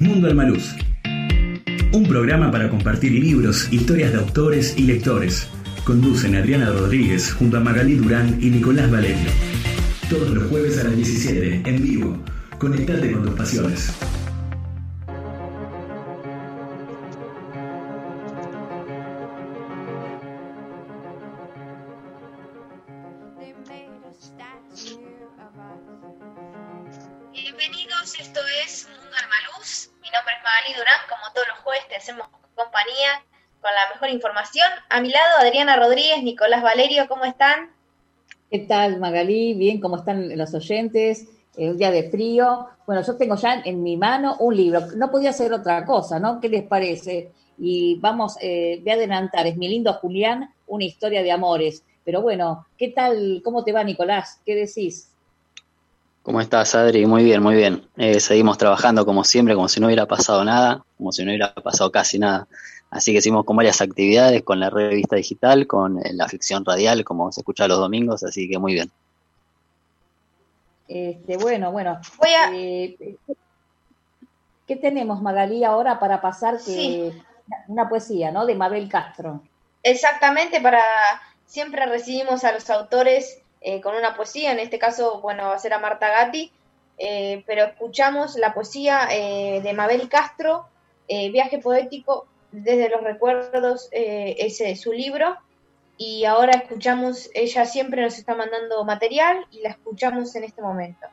Mundo Almaluz. Un programa para compartir libros, historias de autores y lectores. Conducen Adriana Rodríguez junto a Magalí Durán y Nicolás Valerio. Todos los jueves a las 17, en vivo. Conectate con tus pasiones. Magali Durán, como todos los jueves te hacemos compañía con la mejor información. A mi lado Adriana Rodríguez, Nicolás Valerio, ¿cómo están? ¿Qué tal, Magalí? Bien, ¿cómo están los oyentes? Eh, un día de frío. Bueno, yo tengo ya en mi mano un libro. No podía ser otra cosa, ¿no? ¿Qué les parece? Y vamos, eh, voy a adelantar, es mi lindo Julián, una historia de amores. Pero bueno, ¿qué tal? ¿Cómo te va, Nicolás? ¿Qué decís? ¿Cómo estás, Adri? Muy bien, muy bien. Eh, seguimos trabajando como siempre, como si no hubiera pasado nada, como si no hubiera pasado casi nada. Así que hicimos con varias actividades, con la revista digital, con eh, la ficción radial, como se escucha los domingos, así que muy bien. Este, bueno, bueno. Voy a... Eh, ¿Qué tenemos, Magalí, ahora para pasar que Sí. una poesía, ¿no? De Mabel Castro. Exactamente, para siempre recibimos a los autores eh, con una poesía, en este caso, bueno, va a ser a Marta Gatti, eh, pero escuchamos la poesía eh, de Mabel Castro, Viaje Poético desde los Recuerdos, ese es su libro, y ahora escuchamos, ella siempre nos está mandando material y la escuchamos en este momento.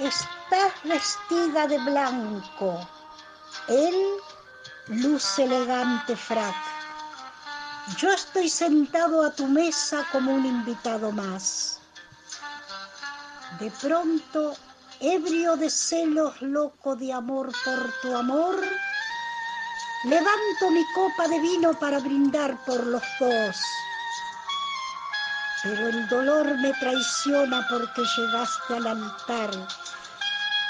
Estás vestida de blanco. Él luce elegante frac. Yo estoy sentado a tu mesa como un invitado más. De pronto, ebrio de celos, loco de amor por tu amor, levanto mi copa de vino para brindar por los dos. Pero el dolor me traiciona porque llegaste al altar.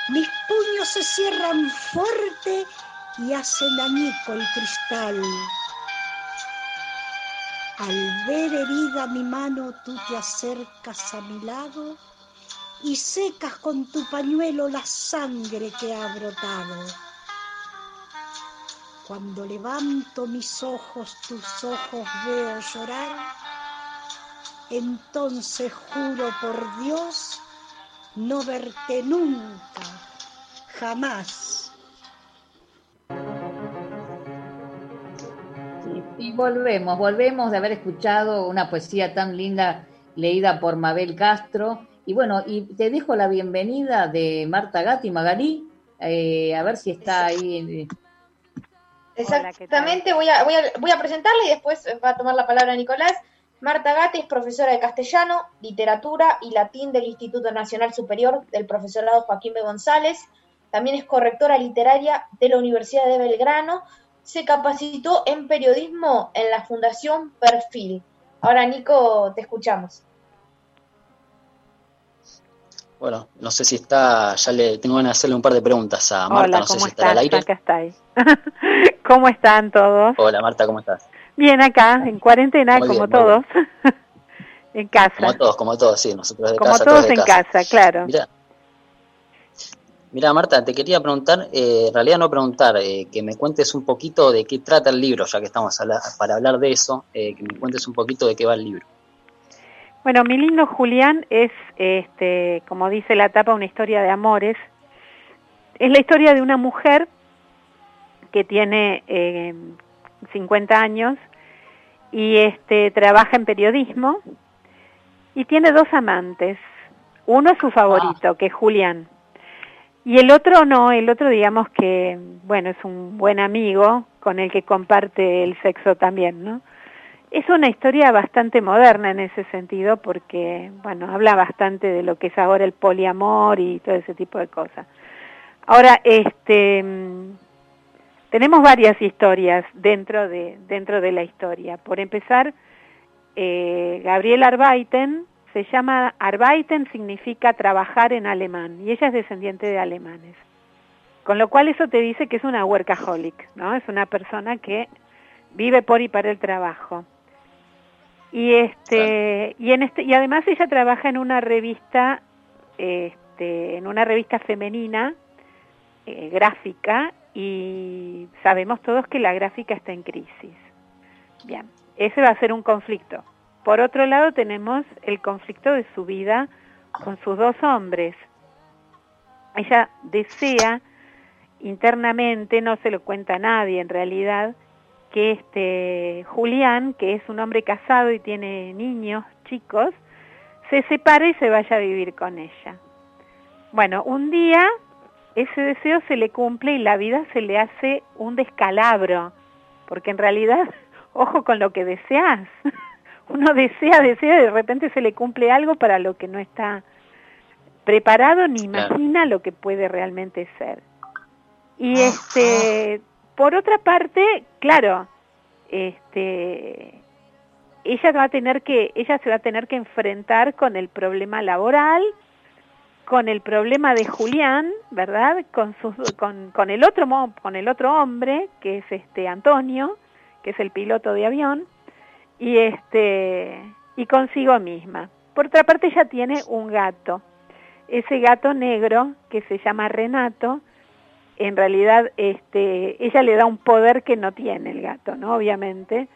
Mis puños se cierran fuerte y hacen añico el cristal. Al ver herida mi mano, tú te acercas a mi lado y secas con tu pañuelo la sangre que ha brotado. Cuando levanto mis ojos, tus ojos veo llorar, entonces juro por Dios no verte nunca, jamás. Volvemos, volvemos de haber escuchado una poesía tan linda leída por Mabel Castro. Y bueno, y te dejo la bienvenida de Marta Gatti Magalí, eh, a ver si está ahí. Exactamente, voy a, voy, a, voy a presentarla y después va a tomar la palabra Nicolás. Marta Gatti es profesora de castellano, literatura y latín del Instituto Nacional Superior del Profesorado Joaquín B. González. También es correctora literaria de la Universidad de Belgrano. Se capacitó en periodismo en la Fundación Perfil. Ahora, Nico, te escuchamos. Bueno, no sé si está, ya le tengo ganas de hacerle un par de preguntas a Marta, Hola, no sé ¿cómo si estará al están? aire. Acá estáis. ¿Cómo están todos? Hola Marta, ¿cómo estás? Bien acá, en cuarentena, Muy como bien, todos. en casa. Como todos, como todos, sí, nosotros de Como casa, todos de en casa, claro. Mira, mira Marta, te quería preguntar, eh, en realidad no preguntar, eh, que me cuentes un poquito de qué trata el libro, ya que estamos habla- para hablar de eso, eh, que me cuentes un poquito de qué va el libro. Bueno, mi lindo Julián es, este, como dice la tapa, una historia de amores. Es la historia de una mujer que tiene eh, 50 años y este trabaja en periodismo y tiene dos amantes. Uno es su favorito, que es Julián. Y el otro no, el otro digamos que, bueno, es un buen amigo con el que comparte el sexo también, ¿no? es una historia bastante moderna en ese sentido porque, bueno, habla bastante de lo que es ahora el poliamor y todo ese tipo de cosas. Ahora, este, tenemos varias historias dentro de, dentro de la historia. Por empezar, eh, Gabriel Arbeiten se llama, Arbeiten significa trabajar en alemán y ella es descendiente de alemanes. Con lo cual eso te dice que es una workaholic, ¿no? Es una persona que vive por y para el trabajo. Y este y en este y además ella trabaja en una revista este en una revista femenina eh, gráfica y sabemos todos que la gráfica está en crisis. Bien, ese va a ser un conflicto. Por otro lado tenemos el conflicto de su vida con sus dos hombres. Ella desea internamente, no se lo cuenta a nadie en realidad, que este Julián, que es un hombre casado y tiene niños chicos, se separe y se vaya a vivir con ella. Bueno, un día ese deseo se le cumple y la vida se le hace un descalabro, porque en realidad, ojo con lo que deseas, uno desea, desea y de repente se le cumple algo para lo que no está preparado ni imagina lo que puede realmente ser. Y este, por otra parte, claro, este, ella va a tener que, ella se va a tener que enfrentar con el problema laboral, con el problema de Julián, ¿verdad? Con, sus, con, con el otro con el otro hombre que es este Antonio, que es el piloto de avión, y este y consigo misma. Por otra parte, ella tiene un gato, ese gato negro que se llama Renato, en realidad este, ella le da un poder que no tiene el gato, ¿no? Obviamente.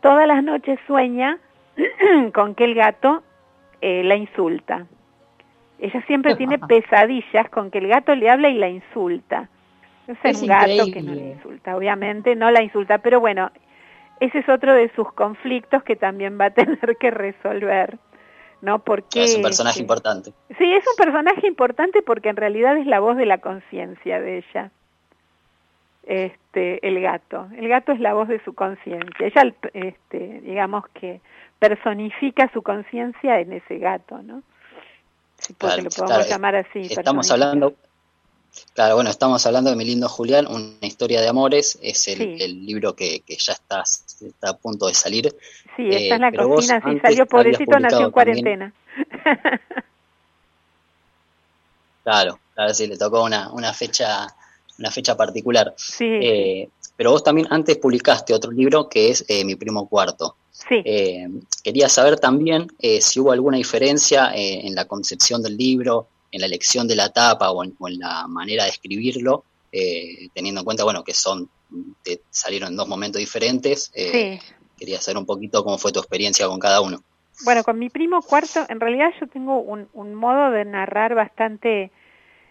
Todas las noches sueña con que el gato eh, la insulta. Ella siempre tiene pesadillas con que el gato le habla y la insulta. Es, un gato que no le insulta, obviamente no la insulta, pero bueno, ese es otro de sus conflictos que también va a tener que resolver. ¿no? Porque es un personaje importante. Sí, es un personaje importante porque en realidad es la voz de la conciencia de ella. Este, el gato. El gato es la voz de su conciencia. Ella, este, digamos que personifica su conciencia en ese gato, ¿no? Si lo podemos llamar así. Estamos hablando, Claro, bueno, estamos hablando de Mi lindo Julián, una historia de amores, es el, libro que, ya está, está a punto de salir. Sí, está en la eh, cocina, sí, salió pobrecito, nació en cuarentena. claro, claro, sí, le tocó una, una fecha una fecha particular. Sí. Eh, pero vos también antes publicaste otro libro que es eh, Mi primo cuarto. Sí. quería saber también si hubo alguna diferencia en la concepción del libro, en la elección de la tapa o en, la manera de escribirlo, eh, teniendo en cuenta, bueno, que son, salieron en dos momentos diferentes. Eh, quería saber un poquito cómo fue tu experiencia con cada uno. Bueno, con mi primo cuarto, en realidad yo tengo un, un modo de narrar bastante,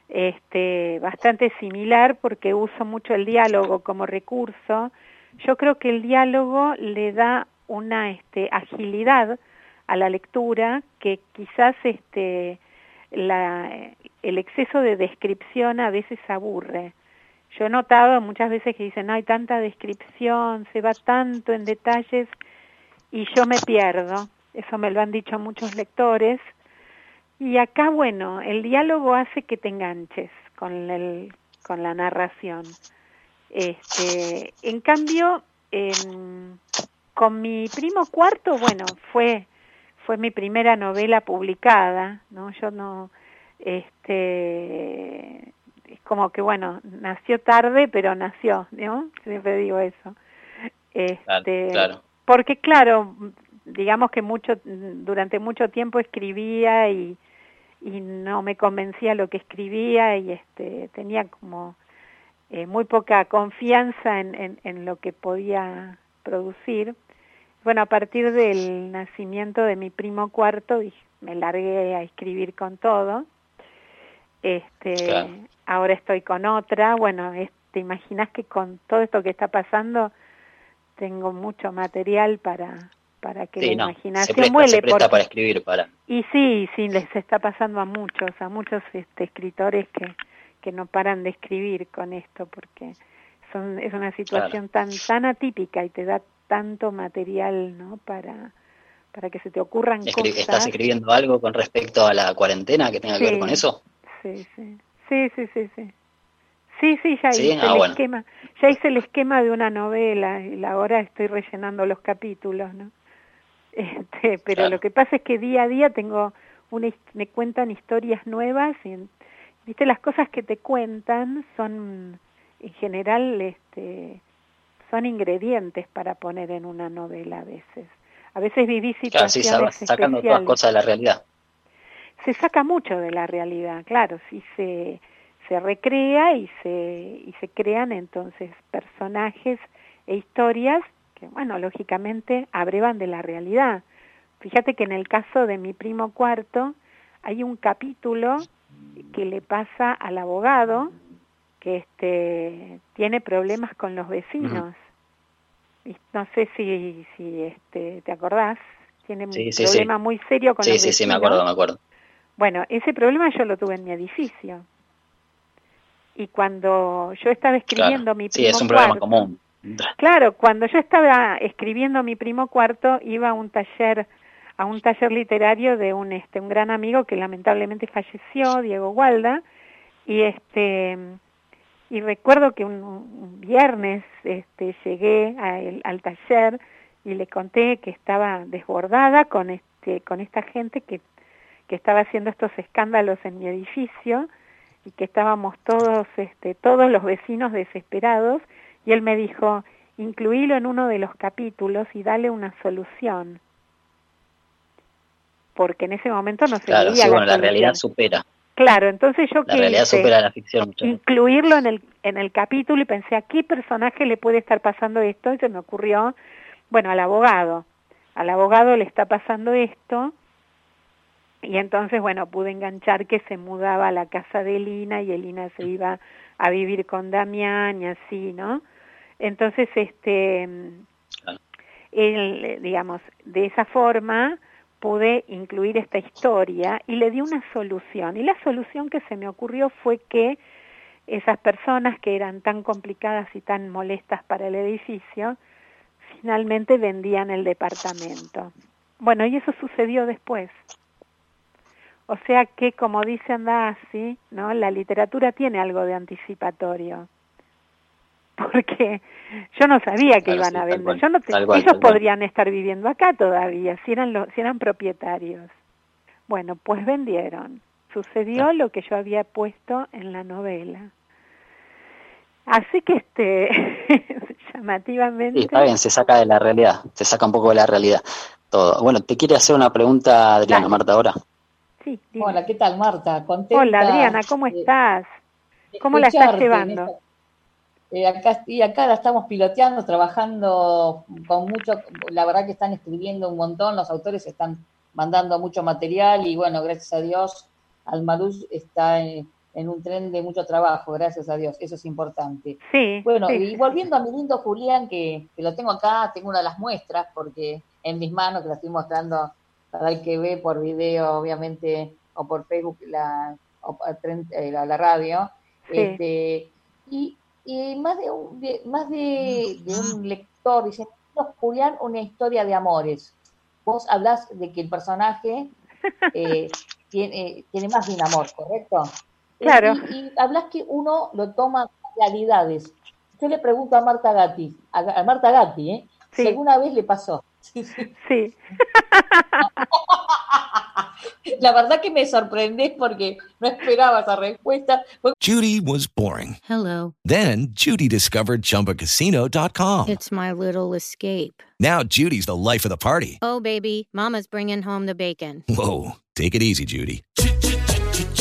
este, bastante similar porque uso mucho el diálogo como recurso. Yo creo que el diálogo le da una este, agilidad a la lectura que quizás este, la, el exceso de descripción a veces aburre. Yo he notado muchas veces que dicen, hay tanta descripción, se va tanto en detalles y yo me pierdo. Eso me lo han dicho muchos lectores. Y acá, bueno, el diálogo hace que te enganches con, el, con la narración. Este, en cambio, con mi primo cuarto, bueno, fue fue mi primera novela publicada, ¿no? Yo no, este, es como que, bueno, nació tarde, pero nació, ¿no? Siempre digo eso. Este, claro, Porque, claro, digamos que mucho, durante mucho tiempo escribía y, y no me convencía lo que escribía y este, tenía como eh, muy poca confianza en, en, en lo que podía producir bueno, a partir del nacimiento de mi primo cuarto me largué a escribir con todo. Este, ahora estoy con otra. Bueno, te imaginas que con todo esto que está pasando tengo mucho material para para que la imaginación se para escribir para. Y sí, sí les está pasando a muchos, a muchos este, escritores que que no paran de escribir con esto porque son es una situación tan tan atípica y te da tanto material, ¿no? Para, para que se te ocurran Escri- cosas. ¿Estás escribiendo algo con respecto a la cuarentena que tenga que ver con eso? Sí, sí. Sí, sí, sí, sí. Sí, sí, ya ¿Sí? hice Ah, el bueno. esquema. Ya hice el esquema de una novela y ahora estoy rellenando los capítulos, ¿no? Este, pero Claro. lo que pasa es que día a día tengo una, me cuentan historias nuevas y viste las cosas que te cuentan son en general este son ingredientes para poner en una novela a veces. A veces vivís Claro, sí, situaciones sa- sacando todas cosas de la realidad. se saca mucho de la realidad, claro, sí se, se recrea y se, y se crean entonces personajes e historias que, bueno, lógicamente abrevan de la realidad. Fíjate que en el caso de mi primo cuarto hay un capítulo que le pasa al abogado que este tiene problemas con los vecinos. Y no sé si, si este, te acordás, tiene un Sí, sí, sí. problema muy serio con Sí, los sí, sí, me vecinos. acuerdo, me acuerdo. Bueno, ese problema yo lo tuve en mi edificio. Y cuando yo estaba escribiendo Claro. mi Sí, primo es un problema cuarto, común. Claro, cuando yo estaba escribiendo mi primo cuarto, iba a un taller, a un taller literario de un este un gran amigo que lamentablemente falleció, Diego Gualda, y este y recuerdo que un, un viernes este llegué el- al taller y le conté que estaba desbordada con este con esta gente que que estaba haciendo estos escándalos en mi edificio y que estábamos todos este todos los vecinos desesperados. Y él me dijo incluílo en uno de los capítulos y dale una solución porque en ese momento no se Claro, veía sí, la bueno, la realidad supera. Claro, entonces yo La que realidad hice? supera la ficción muchas veces. incluirlo en el en el capítulo y pensé a qué personaje le puede estar pasando esto y se me ocurrió bueno al abogado al abogado le está pasando esto y entonces bueno pude enganchar que se mudaba a la casa de Elina y Elina se iba a vivir con Damián y así no entonces este él, digamos de esa forma pude incluir esta historia y le di una solución. Y la solución que se me ocurrió fue que esas personas que eran tan complicadas y tan molestas para el edificio, finalmente vendían el departamento. Bueno, y eso sucedió después. O sea que, como dice Andasi, ¿no? la literatura tiene algo de anticipatorio. Porque yo no sabía que Claro, iban sí, a vender. cual, Yo no te- cual, ellos cual. podrían estar viviendo acá todavía, si eran, lo- si eran propietarios. Bueno, pues vendieron. Sucedió lo que yo había puesto en la novela. Así que, este, llamativamente. Sí, está bien, se saca de la realidad, se saca un poco de la realidad todo. Bueno, te quiere hacer una pregunta Adriana, Marta, ahora. Sí, dime. Hola, ¿qué tal, Marta? Contenta Hola, Adriana, ¿cómo de- estás? ¿Cómo la estás llevando? Eh, acá, y acá la estamos piloteando, trabajando con mucho, la verdad que están escribiendo un montón, los autores están mandando mucho material y bueno, gracias a Dios, Almaruz está en, en un tren de mucho trabajo, gracias a Dios, eso es importante. Sí. Bueno, sí, y volviendo a mi lindo Julián, que, que lo tengo acá, tengo una de las muestras, porque en mis manos, que la estoy mostrando para el que ve por video, obviamente, o por Facebook, la, o tren- eh, la, la radio, Sí. este, y, y más de un, de- más de, de un lector dice, "No, Julián, una historia de amores. Vos hablás de que el personaje eh, tiene, tiene más de un amor, ¿correcto? Claro. Y, y hablas que uno lo toma realidades. Yo le pregunto a Marta Gatti, a, a Marta Gatti, ¿eh? Sí. Si alguna vez le pasó. Sí, sí. Sí. La verdad que me sorprendés porque no esperaba esa respuesta. Judy was boring. Hello. Then Judy discovered ChumbaCasino.com. It's my little escape. Now Judy's the life of the party. Oh, baby, Mama's bringing home the bacon. Whoa, take it easy, Judy.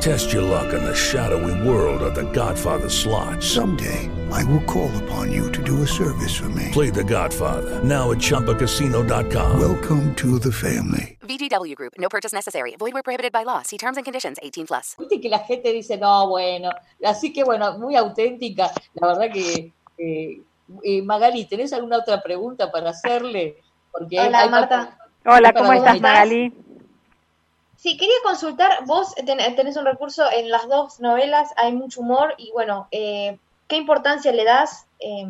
Test your luck in the shadowy world of the Godfather slot. Someday, I will call upon you to do a service for me. Play the Godfather, now at ChumbaCasino.com. Welcome to the family. VGW Group, no purchase necessary. Void where prohibited by law. See terms and conditions 18 plus. Viste que la gente dice, no, bueno. Así que, bueno, muy auténtica. La verdad que, eh, eh, Magali, ¿tenés alguna otra pregunta para hacerle? Porque Hola, hay- Marta. Hola, ¿cómo estás, dos- Magali? Sí, quería consultar, vos ten- tenés un recurso en las dos novelas, hay mucho humor y bueno, eh, ¿qué importancia le das eh,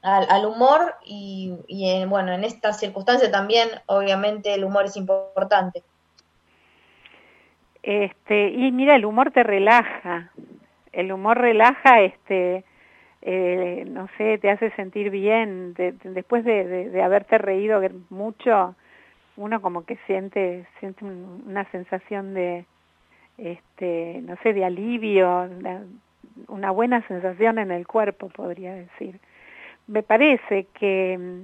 al, humor y, en, bueno, en esta circunstancia también obviamente el humor es importante? Este, y mira, el humor te relaja. El humor relaja, este, eh, no sé, te hace sentir bien. De- después de, de- de haberte reído mucho, uno como que siente, siente un- una sensación de, este, no sé, de alivio, una, una buena sensación en el cuerpo, podría decir. Me parece que mm,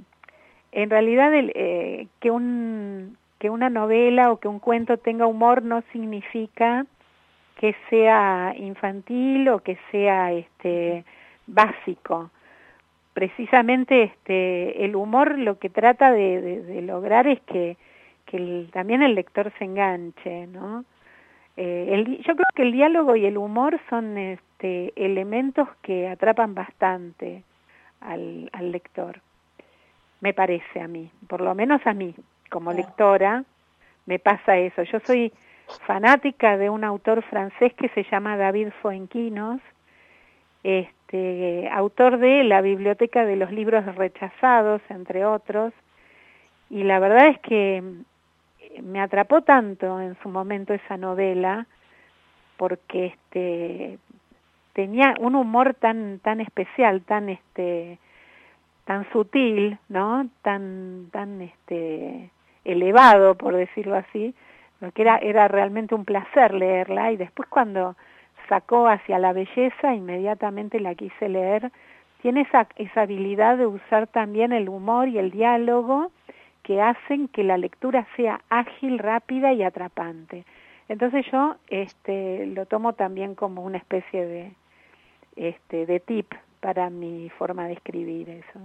en realidad el, eh, que un que una novela o que un cuento tenga humor no significa que sea infantil o que sea este básico precisamente este el humor lo que trata de, de- de lograr es que, que el- también el lector se enganche no Eh, el yo creo que el diálogo y el humor son este elementos que atrapan bastante al, al lector me parece a mí por lo menos a mí como lectora me pasa eso. Yo soy fanática de un autor francés que se llama David Fuenquinos este autor de La Biblioteca de los Libros Rechazados, entre otros, y la verdad es que mm, me atrapó tanto en su momento esa novela porque este tenía un humor tan tan especial, tan este tan sutil, ¿no? Tan tan este elevado, por decirlo así, porque era era realmente un placer leerla y después cuando sacó hacia la belleza, inmediatamente la quise leer. Tiene esa, esa habilidad de usar también el humor y el diálogo que hacen que la lectura sea ágil, rápida y atrapante. Entonces yo este, lo tomo también como una especie de, este, de tip para mi forma de escribir eso.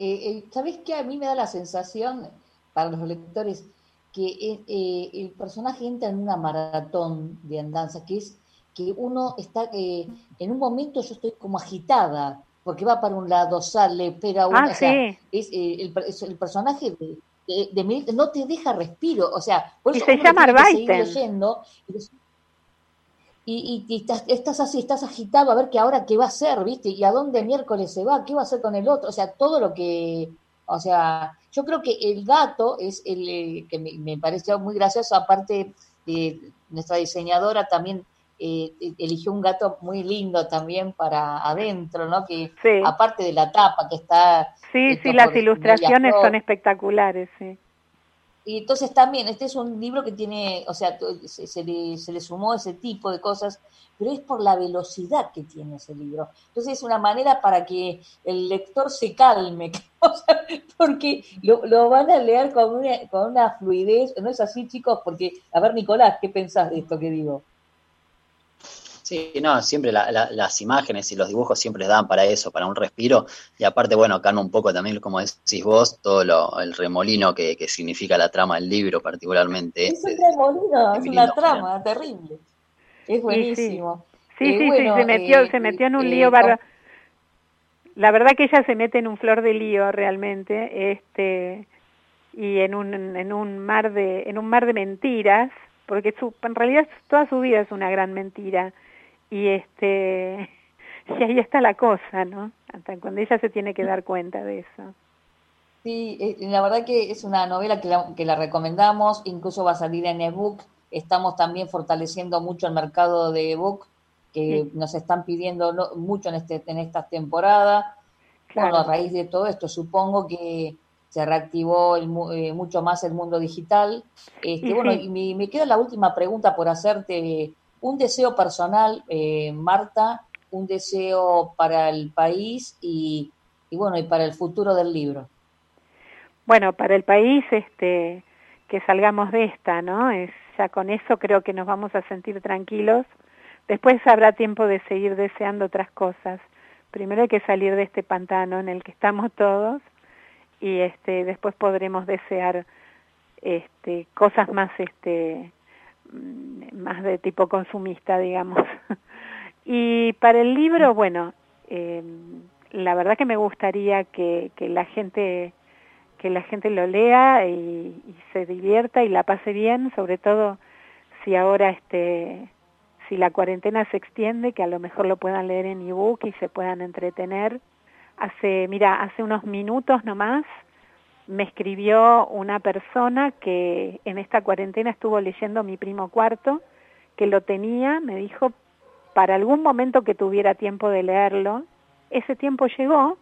Eh, eh, ¿Sabés qué? A mí me da la sensación, para los lectores, que eh, el personaje entra en una maratón de andanza, que es que uno está, eh, en un momento yo estoy como agitada, porque va para un lado, sale, espera, uno, Ah, o sea, sí. es, eh, el, es el personaje de, de, de no te deja respiro, o sea, por Y eso se uno llama leyendo, y y, y- y estás, estás así, estás agitado a ver que ahora qué va a hacer, ¿viste? Y a dónde miércoles se va, qué va a hacer con el otro, o sea, todo lo que, o sea, yo creo que el gato es el eh, que me, me pareció muy gracioso, aparte de nuestra diseñadora también eh, eligió un gato muy lindo también para adentro, ¿no? Que Sí. aparte de la tapa que está Sí, sí, las ilustraciones son espectaculares, sí. Y entonces también, este es un libro que tiene, o sea, se le, se le sumó ese tipo de cosas, pero es por la velocidad que tiene ese libro. Entonces es una manera para que el lector se calme, porque lo, lo van a leer con una, con una fluidez, ¿no es así, chicos? Porque, a ver, Nicolás, ¿qué pensás de esto que digo? Sí, no, siempre la- la- las imágenes y los dibujos siempre dan para eso, para un respiro. Y aparte, bueno, calma un poco también, como decís vos, todo lo, el remolino que, que significa la trama del libro, particularmente. Es un remolino, es una trama terrible. Es buenísimo. Sí, Eh, sí, bueno, sí, se metió, eh, se metió en un lío. barba- La verdad que ella se mete en un flor de lío realmente, este, y en un, en un mar de, en un mar de mentiras, porque su, en realidad toda su vida es una gran mentira, y este, y ahí está la cosa, ¿no? Hasta cuando ella se tiene que dar cuenta de eso. Sí, eh, la verdad que es una novela que la, que la recomendamos, incluso va a salir en ebook. Estamos también fortaleciendo mucho el mercado de ebook, que Sí. nos están pidiendo mucho en, este, en esta temporada. Claro. Bueno, a raíz de todo esto, supongo que se reactivó el eh, mucho más el mundo digital. Este, bueno, y me, me queda la última pregunta por hacerte. Un deseo personal, eh, Marta, un deseo para el país y, y bueno, y para el futuro del libro. Bueno, para el país, este, que salgamos de esta, ¿no? Es, ya con eso creo que nos vamos a sentir tranquilos. Después habrá tiempo de seguir deseando otras cosas. Primero hay que salir de este pantano en el que estamos todos y este después podremos desear este cosas más este mm, más de tipo consumista, digamos. y para el libro, bueno, eh, la verdad que me gustaría que, que la gente que la gente lo lea y, se divierta y la pase bien, sobre todo si ahora este si la cuarentena se extiende, que a lo mejor lo puedan leer en ebook y se puedan entretener. Hace, mira, hace unos minutos nomás me escribió una persona que en esta cuarentena estuvo leyendo mi primo cuarto, que lo tenía, me dijo, para algún momento que tuviera tiempo de leerlo. Ese tiempo llegó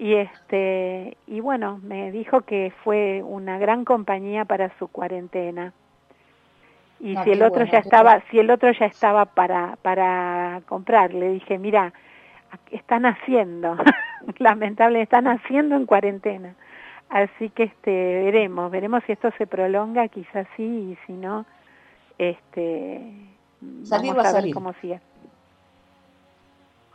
y este y bueno, me dijo que fue una gran compañía para su cuarentena. Y Ah, si el otro bueno, ya estaba si el otro ya estaba para para comprar le dije mira están haciendo lamentable están haciendo en cuarentena. Así que este veremos veremos si esto se prolonga quizás sí y si no este Salir vamos va a ver cómo sigue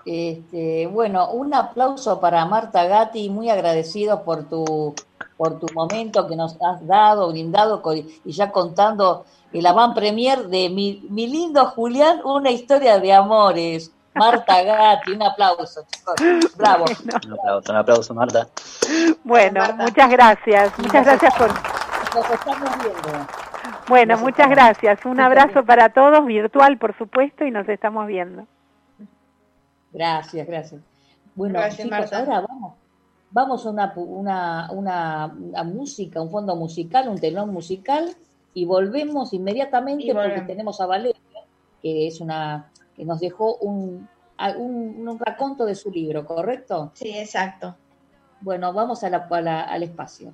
Este, bueno, un aplauso para Marta Gatti, muy agradecidos por tu, por tu momento que nos has dado, brindado y ya contando el avant premier de mi, mi lindo Julián, una historia de amores. Marta Gatti, un aplauso, chicos. Bravo. Un aplauso, un aplauso, Marta. bueno muchas gracias muchas gracias por Nos estamos viendo. bueno Nos muchas estamos- gracias un abrazo para todos virtual por supuesto y nos estamos viendo Gracias, gracias. Bueno, Gracias, chicos, Marta. ahora vamos, vamos a una, una, una, una música, un fondo musical, un telón musical, y volvemos inmediatamente Y porque tenemos a Valeria, que es una, que nos dejó un, un, un raconto de su libro, ¿correcto? Sí, exacto. Bueno, vamos a la, a la- al espacio.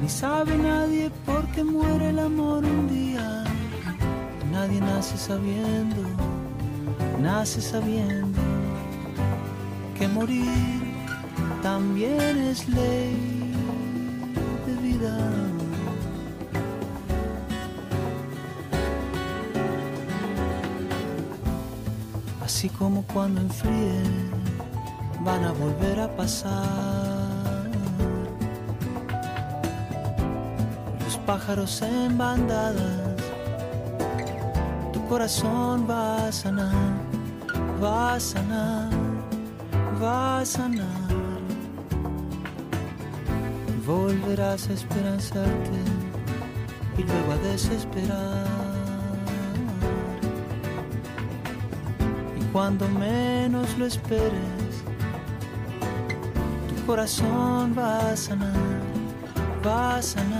ni sabe nadie por qué muere el amor un día. Nadie nace sabiendo, nace sabiendo que morir también es ley de vida. Así como cuando enfríe van a volver a pasar. Pájaros en bandadas, tu corazón va a sanar, va a sanar, va a sanar. Volverás a esperanzarte y luego a desesperar. Y cuando menos lo esperes, tu corazón va a sanar, va a sanar,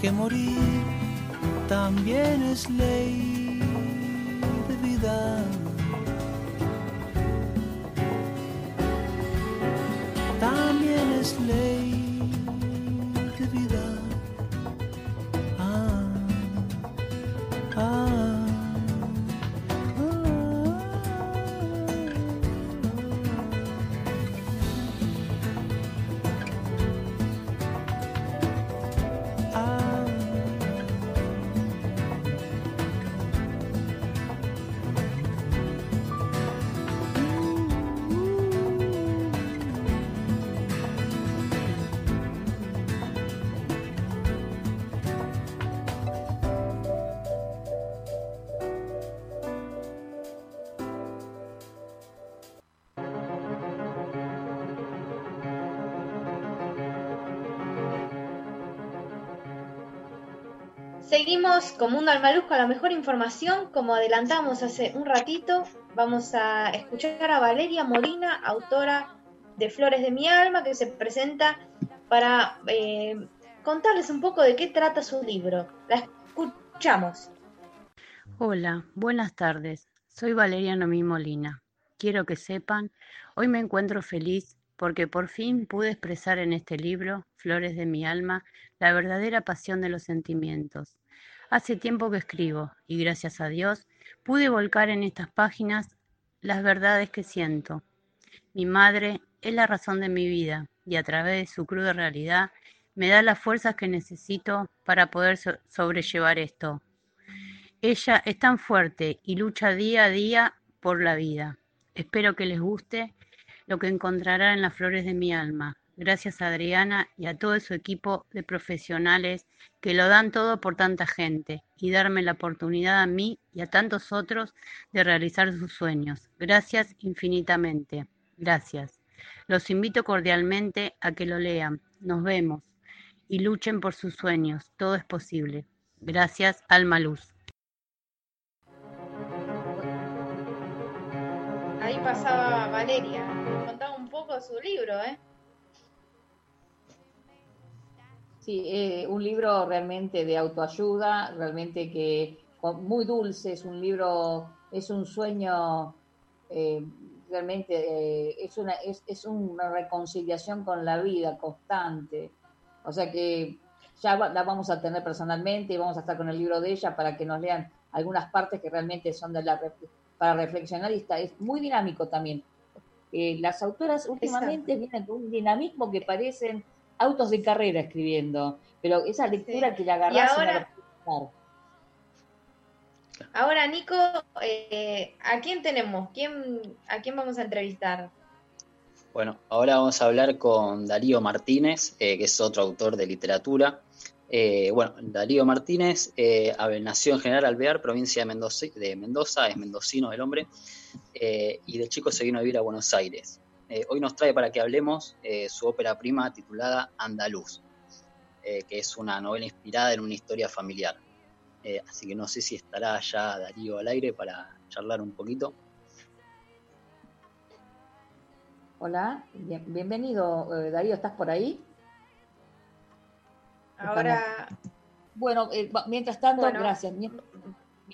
que morir también es ley de vida. También es ley con Mundo al Maluz con la mejor información. Como adelantamos hace un ratito, vamos a escuchar a Valeria Molina, autora de Flores de mi Alma, que se presenta para eh, contarles un poco de qué trata su libro. La escuchamos. Hola, buenas tardes. Soy Valeria Nomi Molina. Quiero que sepan, hoy me encuentro feliz porque por fin pude expresar en este libro, Flores de mi alma, la verdadera pasión de los sentimientos. Hace tiempo que escribo y gracias a Dios pude volcar en estas páginas las verdades que siento. Mi madre es la razón de mi vida y a través de su cruda realidad me da las fuerzas que necesito para poder so- sobrellevar esto. Ella es tan fuerte y lucha día a día por la vida. Espero que les guste lo que encontrará en las flores de mi alma. Gracias a Adriana y a todo su equipo de profesionales que lo dan todo por tanta gente y darme la oportunidad a mí y a tantos otros de realizar sus sueños. Gracias infinitamente. Gracias. Los invito cordialmente a que lo lean. Nos vemos y luchen por sus sueños. Todo es posible. Gracias, Alma Luz. Ahí pasaba Valeria. Contaba un poco su libro, ¿eh? Sí, eh, un libro realmente de autoayuda, realmente que muy dulce, es un libro, es un sueño, eh, realmente eh, es, una, es, es una reconciliación con la vida constante. O sea que ya la vamos a tener personalmente y vamos a estar con el libro de ella para que nos lean algunas partes que realmente son de la, para reflexionar y está, es muy dinámico también. Eh, las autoras últimamente vienen con un dinamismo que parecen autos de carrera escribiendo, pero esa lectura que la agarrás y, no ahora- la. Ahora, Nico, eh, ¿a quién tenemos? ¿Quién, ¿A quién vamos a entrevistar? Bueno, ahora vamos a hablar con Darío Martínez, eh, que es otro autor de literatura. Eh, bueno, Darío Martínez eh, nació en General Alvear, provincia de Mendoza, de Mendoza es mendocino el hombre, eh, y de chico se vino a vivir a Buenos Aires. Eh, hoy nos trae para que hablemos eh, su ópera prima titulada Andaluz, eh, que es una novela inspirada en una historia familiar. Eh, así que no sé si estará ya Darío al aire para charlar un poquito. Hola, bien- bienvenido eh, Darío, ¿estás por ahí? Ahora, Bueno, eh, mientras tanto, Bueno. gracias. Mien-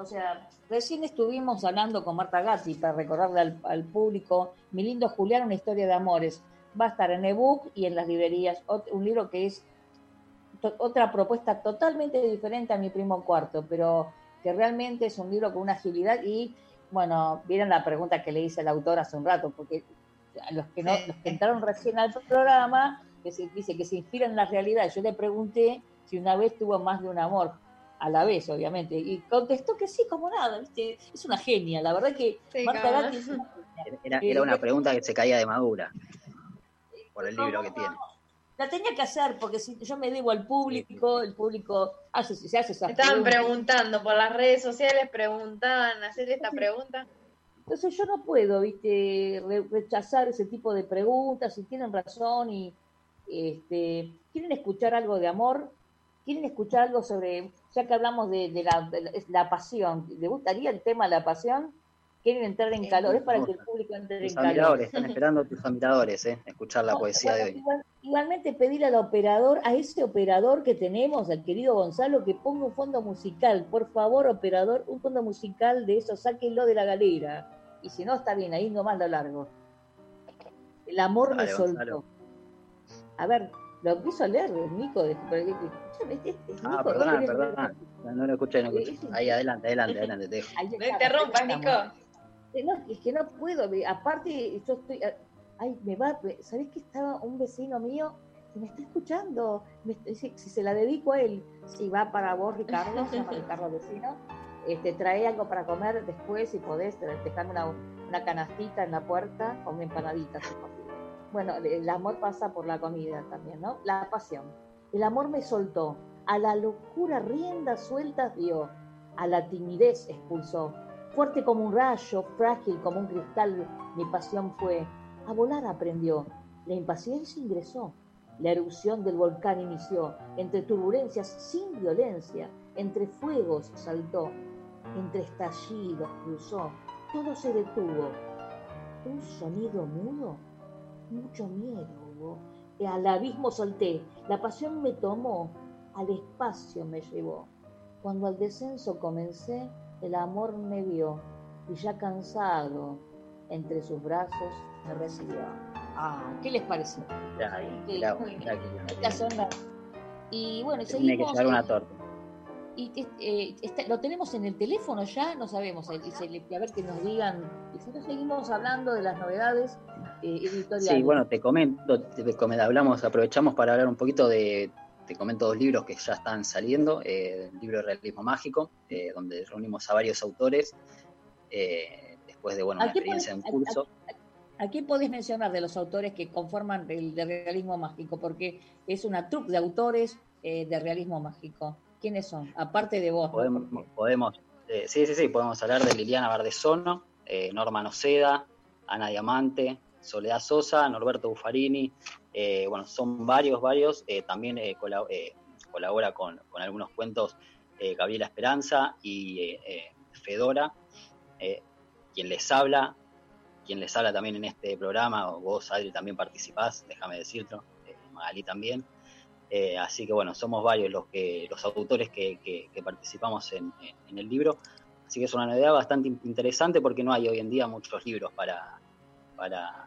O sea, recién estuvimos hablando con Marta Gatti para recordarle al, al público Mi lindo Julián, una historia de amores. Va a estar en ebook y en las librerías. Ot- un libro que es otra propuesta totalmente diferente a mi primo cuarto, pero que realmente es un libro con una agilidad y, bueno, vieron la pregunta que le hice al autor hace un rato, porque a los que, no, los que entraron recién al programa, que se, dice que se inspira en la realidad, yo le pregunté si una vez tuvo más de un amor, a la vez, obviamente, y contestó que sí, como nada, ¿viste? es una genia, la verdad que Sí, Marta Gatti es una genia. Era, Eh, era una pregunta que se caía de madura por el libro que tiene. La tenía que hacer porque si yo me debo al público, el público hace, se hace esas Estaban preguntas. preguntando por las redes sociales, preguntaban, hacer esta pregunta. Entonces yo no puedo, viste, re- rechazar ese tipo de preguntas, si tienen razón y este, quieren escuchar algo de amor, quieren escuchar algo sobre, ya que hablamos de, de la, de pasión, ¿le gustaría el tema de la pasión? ¿Quieren entrar en calor? Es para que el público entre en calor. están esperando tus admiradores, ¿eh? Escuchar la No, poesía de hoy. igual- igualmente pedirle al operador, a ese operador que tenemos, al querido Gonzalo, que ponga un fondo musical. Por favor, operador, un fondo musical de eso, sáquenlo de la galera. Y si no, está bien, ahí nomás lo largo. El amor me soltó. Gonzalo. A ver, lo empiezo a leer, Nico. de- pero- escúchame, este- este- Ah, Nico, perdona, perdona. No, no lo escuché, no lo escuché. Ahí, adelante, adelante, adelante, te No interrumpas, Nico. Eh, No, es que no puedo. Aparte, yo estoy. eh, Ay, me va. ¿Sabés que estaba un vecino mío que me está escuchando? Me si se la dedico a él, si va para vos, Ricardo, se llama Ricardo vecino. Este, trae algo para comer después, si podés, dejarme una, una canastita en la puerta o una empanadita, si es posible. Bueno, el amor pasa por la comida también, ¿no? La pasión. El amor me soltó. A la locura riendas sueltas dio. A la timidez expulsó. Fuerte como un rayo, frágil como un cristal, mi pasión fue. A volar aprendió. La impaciencia ingresó. La erupción del volcán inició. Entre turbulencias sin violencia, entre fuegos saltó. Entre estallidos cruzó. Todo se detuvo. Un sonido mudo. Mucho miedo hubo. Al abismo solté. La pasión me tomó. Al espacio me llevó. Cuando al descenso comencé, el amor me vio y ya cansado, entre sus brazos me recibió. Ah, ¿qué les parece? Estas son las- Y bueno, Te Tiene que seguimos. llegar una torta. Y, eh, está- lo tenemos en el teléfono ya, no sabemos. a ver que nos digan. Y si no, seguimos hablando de las novedades eh, editoriales. Sí, bueno, te comento, te hablamos, aprovechamos para hablar un poquito de, te comento dos libros que ya están saliendo, eh, el libro de realismo mágico, eh, donde reunimos a varios autores, eh, después de bueno, una experiencia en curso. ¿A quién podés mencionar de los autores que conforman el de realismo mágico? Porque es una troupe de autores eh, de realismo mágico. ¿Quiénes son? Aparte de vos. Podemos, eh, sí, sí, sí, podemos hablar de Liliana Bardesono, eh, Norma Noceda, Ana Diamante, Soledad Sosa, Norberto Buffarini, eh, bueno, son varios, varios, eh, también cola- colabora con, con algunos cuentos Gabriela Esperanza y Fedora, quien les habla, quien les habla también en este programa, vos Adri también participás, déjame decirlo, Magalí también, eh, así que bueno, somos varios los que los autores que, que- que participamos en, en- en el libro. Así que es una novedad bastante in- interesante porque no hay hoy en día muchos libros para, para,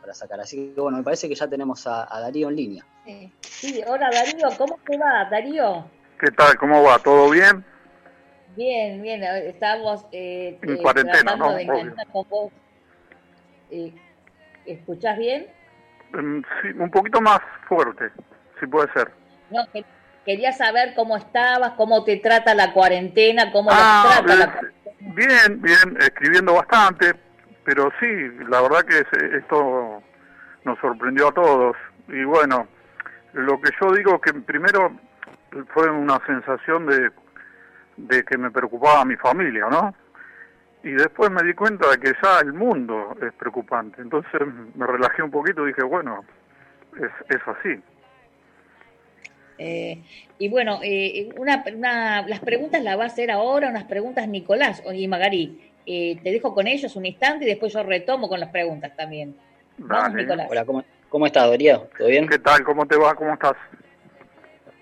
para sacar. Así que bueno, me parece que ya tenemos a, a Darío en línea. Sí. Sí, hola Darío, ¿cómo te va, Darío? ¿Qué tal? ¿Cómo va? ¿Todo bien? Bien, bien, estamos eh, En eh, cuarentena, ¿no? de enganchar con vos. Eh, ¿Escuchás bien? Mm, Sí, un poquito más fuerte, si puede ser. No, que- quería saber cómo estabas, cómo te trata la cuarentena, cómo Ah, trata la eh, Bien, bien, escribiendo bastante, pero sí, la verdad que esto nos sorprendió a todos. Y bueno, lo que yo digo que primero fue una sensación de, de que me preocupaba mi familia, ¿no? Y después me di cuenta de que ya el mundo es preocupante. Entonces me relajé un poquito y dije, bueno, es, es así. Eh, y bueno, eh, una, una- las preguntas las va a hacer ahora, unas preguntas Nicolás y Magari. Eh, te dejo con ellos un instante y después yo retomo con las preguntas también. Vamos, Nicolás. Hola, ¿cómo, cómo estás, Darío? ¿Todo bien? ¿Qué tal? ¿Cómo te va? ¿Cómo estás?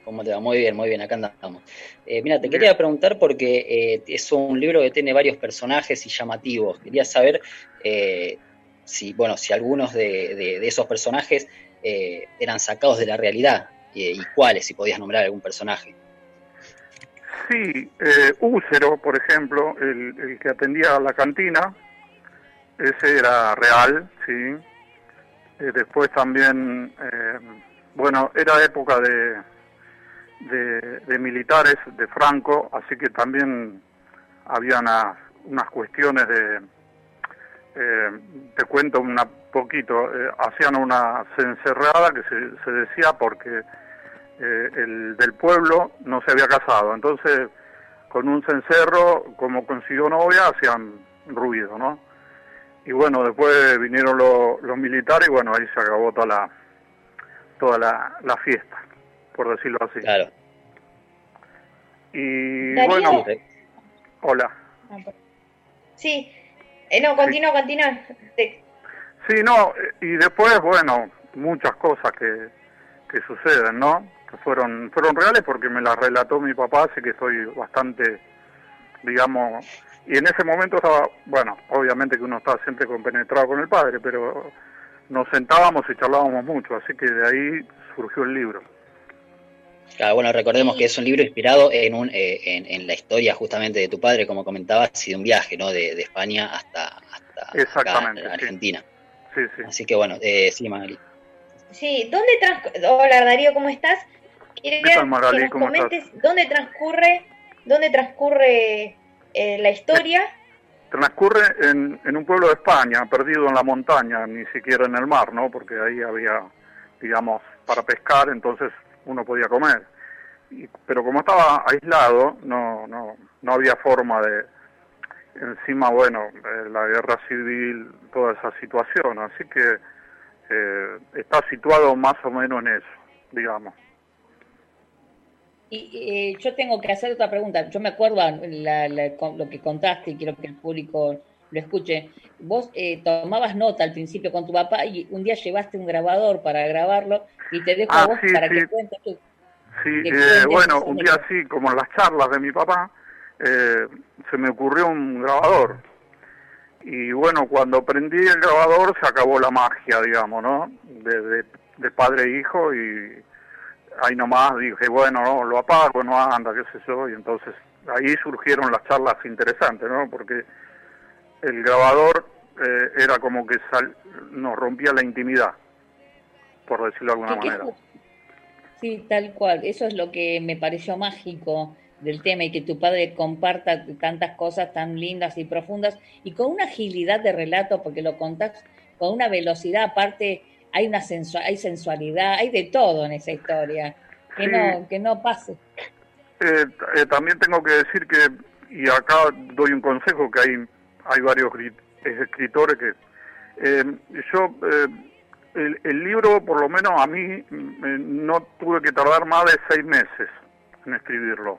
¿Cómo te va? Muy bien, muy bien, acá andamos. Eh, mira, te quería preguntar porque eh, es un libro que tiene varios personajes y llamativos. Quería saber eh, si, bueno, si algunos de, de- de esos personajes eh, eran sacados de la realidad eh, y cuáles, si podías nombrar algún personaje. Sí, eh, Úcero, por ejemplo, el, el que atendía a la cantina, ese era real, sí. Eh, después también, eh, bueno, era época de, de, militares de Franco, así que también había unas, unas cuestiones de, te cuento un poquito, eh, hacían una cencerrada que se, se decía porque eh, el del pueblo no se había casado, entonces con un cencerro, como consiguió novia, hacían ruido, ¿no? Y bueno, después vinieron lo- los militares y bueno, ahí se acabó toda la toda la, la fiesta, por decirlo así. Claro. Y Darío. bueno, hola. Sí, eh, no, continúa, continúa. Te- Sí, no, y después, bueno, muchas cosas que, que suceden, ¿no? Que fueron, fueron reales porque me las relató mi papá, así que estoy bastante, digamos, y en ese momento estaba, bueno, obviamente que uno está siempre compenetrado con el padre, pero nos sentábamos y charlábamos mucho, así que de ahí surgió el libro. Claro, bueno, recordemos que es un libro inspirado en, un, eh, en, en la historia justamente de tu padre, como comentabas, y de un viaje, ¿no? De, de España hasta, hasta Exactamente. Argentina. Sí, sí. Así que bueno, eh, sí, Magali. Sí, ¿dónde transcurre? Hola Darío, ¿cómo estás? Quería ¿Qué tal, Magali? que nos ¿Cómo estás? dónde transcurre, dónde transcurre eh, la historia. Transcurre en, en un pueblo de España, perdido en la montaña, ni siquiera en el mar, ¿no? Porque ahí había, digamos, para pescar, entonces uno podía comer. Y- pero como estaba aislado, no, no, no había forma de... Encima, bueno, eh, la guerra civil, toda esa situación, así que eh, está situado más o menos en eso, digamos. Y eh, yo tengo que hacer otra pregunta. Yo me acuerdo la- la- lo que contaste y quiero que el público lo escuche. Vos eh, tomabas nota al principio con tu papá y un día llevaste un grabador para grabarlo y te dejo Ah, a vos sí, para sí. que cuentes tú. Sí, que eh, cuentes bueno, un día así, como en las charlas de mi papá, eh, se me ocurrió un grabador. Y bueno, cuando prendí el grabador se acabó la magia, digamos, ¿no? De, de, de padre e hijo y ahí nomás dije, bueno, no, lo apago, no anda, qué sé yo, y entonces ahí surgieron las charlas interesantes, ¿no? Porque el grabador eh, era como que sal- nos rompía la intimidad, por decirlo de alguna ¿Qué- qué manera. Sí, tal cual. Eso es lo que me pareció mágico del tema y que tu padre comparta tantas cosas tan lindas y profundas y con una agilidad de relato, porque lo contás con una velocidad, aparte hay una sensua- hay sensualidad, hay de todo en esa historia. Que Sí. no, que no pase. Eh, eh, también tengo que decir que, y acá doy un consejo, que hay, hay varios eh, escritores que... eh, yo, el, el libro, por lo menos a mí, mm, no tuve que tardar más de seis meses en escribirlo.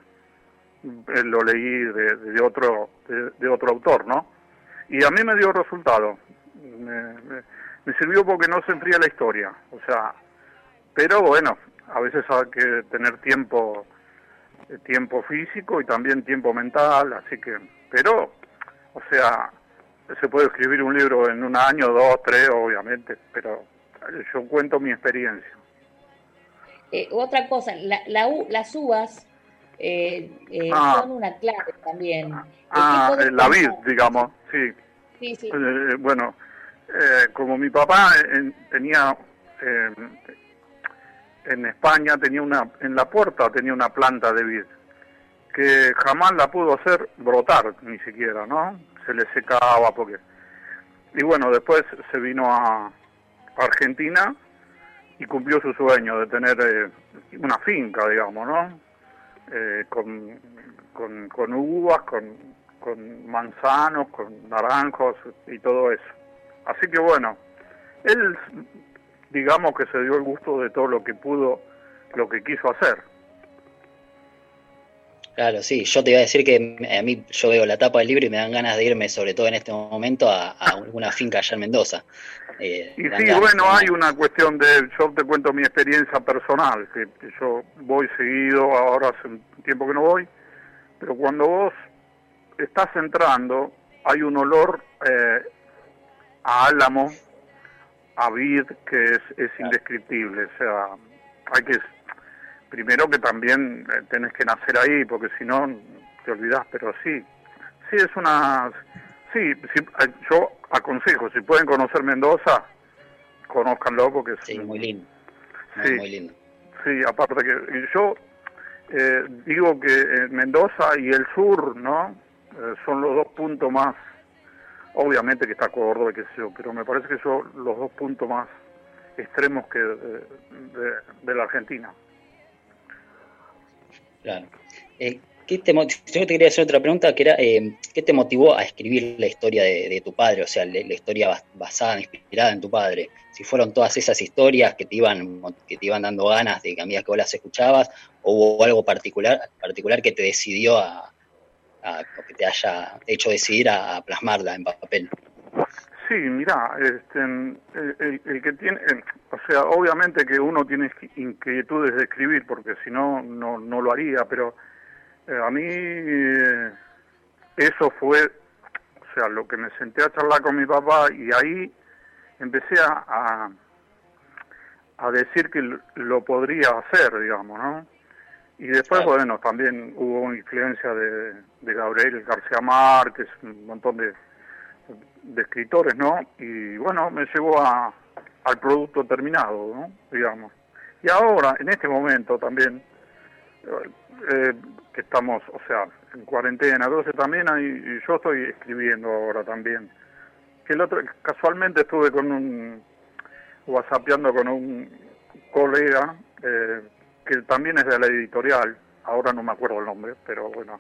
Eh, lo leí de, de otro de, otro autor, ¿no? Y a mí me dio resultado. Me, me- sirvió porque no se enfría la historia. O sea, pero bueno, a veces hay que tener tiempo eh, tiempo físico y también tiempo mental, así que, pero, o sea, se puede escribir un libro en un año, dos, tres, obviamente, pero yo cuento mi experiencia. Eh, otra cosa, la, la las uvas eh, eh, Ah. son una clave también. Ah, eh, la vid, digamos, sí. Sí, sí. Eh, bueno, eh, como mi papá en- tenía eh, en España tenía una en la puerta tenía una planta de vid que jamás la pudo hacer brotar ni siquiera, ¿no? Se le secaba porque y bueno después se vino a Argentina y cumplió su sueño de tener eh, una finca, digamos, ¿no? Eh, con, con, con uvas, con, con manzanos, con naranjos y todo eso. Así que bueno, él digamos que se dio el gusto de todo lo que pudo, lo que quiso hacer. Claro, sí, yo te iba a decir que a mí yo veo la tapa del libro y me dan ganas de irme, sobre todo en este momento, a, a alguna finca allá en Mendoza. Eh, Y sí, bueno, hay una cuestión de, yo te cuento mi experiencia personal, que, que yo voy seguido, ahora hace un tiempo que no voy, pero cuando vos estás entrando, hay un olor eh, a álamo, a vid, que es, es indescriptible, o sea, hay que, primero que también eh, tenés que nacer ahí, porque si no, te olvidás, pero sí, sí es una, sí, sí, eh, yo aconsejo, si pueden conocer Mendoza, conózcanlo porque es Sí, muy lindo. Muy, Sí. muy lindo. Sí, aparte que yo eh, digo que eh, Mendoza y el sur, ¿no? Eh, son los dos puntos más, obviamente que está Córdoba, sé yo, pero me parece que son los dos puntos más extremos que de, de- de la Argentina. Claro. Eh, ¿qué te, yo te quería hacer otra pregunta, que era, eh, ¿qué te motivó a escribir la historia de, tu padre? O sea, la, historia bas- basada, inspirada en tu padre. Si fueron todas esas historias que te iban, que te iban dando ganas de que a medida que vos las escuchabas, o hubo algo particular, particular que te decidió a, que te haya hecho decidir a, plasmarla en papel. Sí, mira, este, el, que tiene, o sea, obviamente que uno tiene inquietudes de escribir, porque si no, no lo haría, pero eh, a mí eh, eso fue, o sea, lo que me senté a charlar con mi papá y ahí empecé a, a, decir que lo- lo podría hacer, digamos, ¿no? Y después, bueno, también hubo influencia de, de Gabriel García Márquez, un montón de, de escritores, ¿no? Y bueno, me llevó a, al producto terminado, ¿no? Digamos. Y ahora, en este momento también, eh, que estamos, o sea, en cuarentena, entonces también hay, y yo estoy escribiendo ahora también. Que el otro, casualmente estuve con un, whatsappeando con un colega, eh, que también es de la editorial, ahora no me acuerdo el nombre, pero bueno,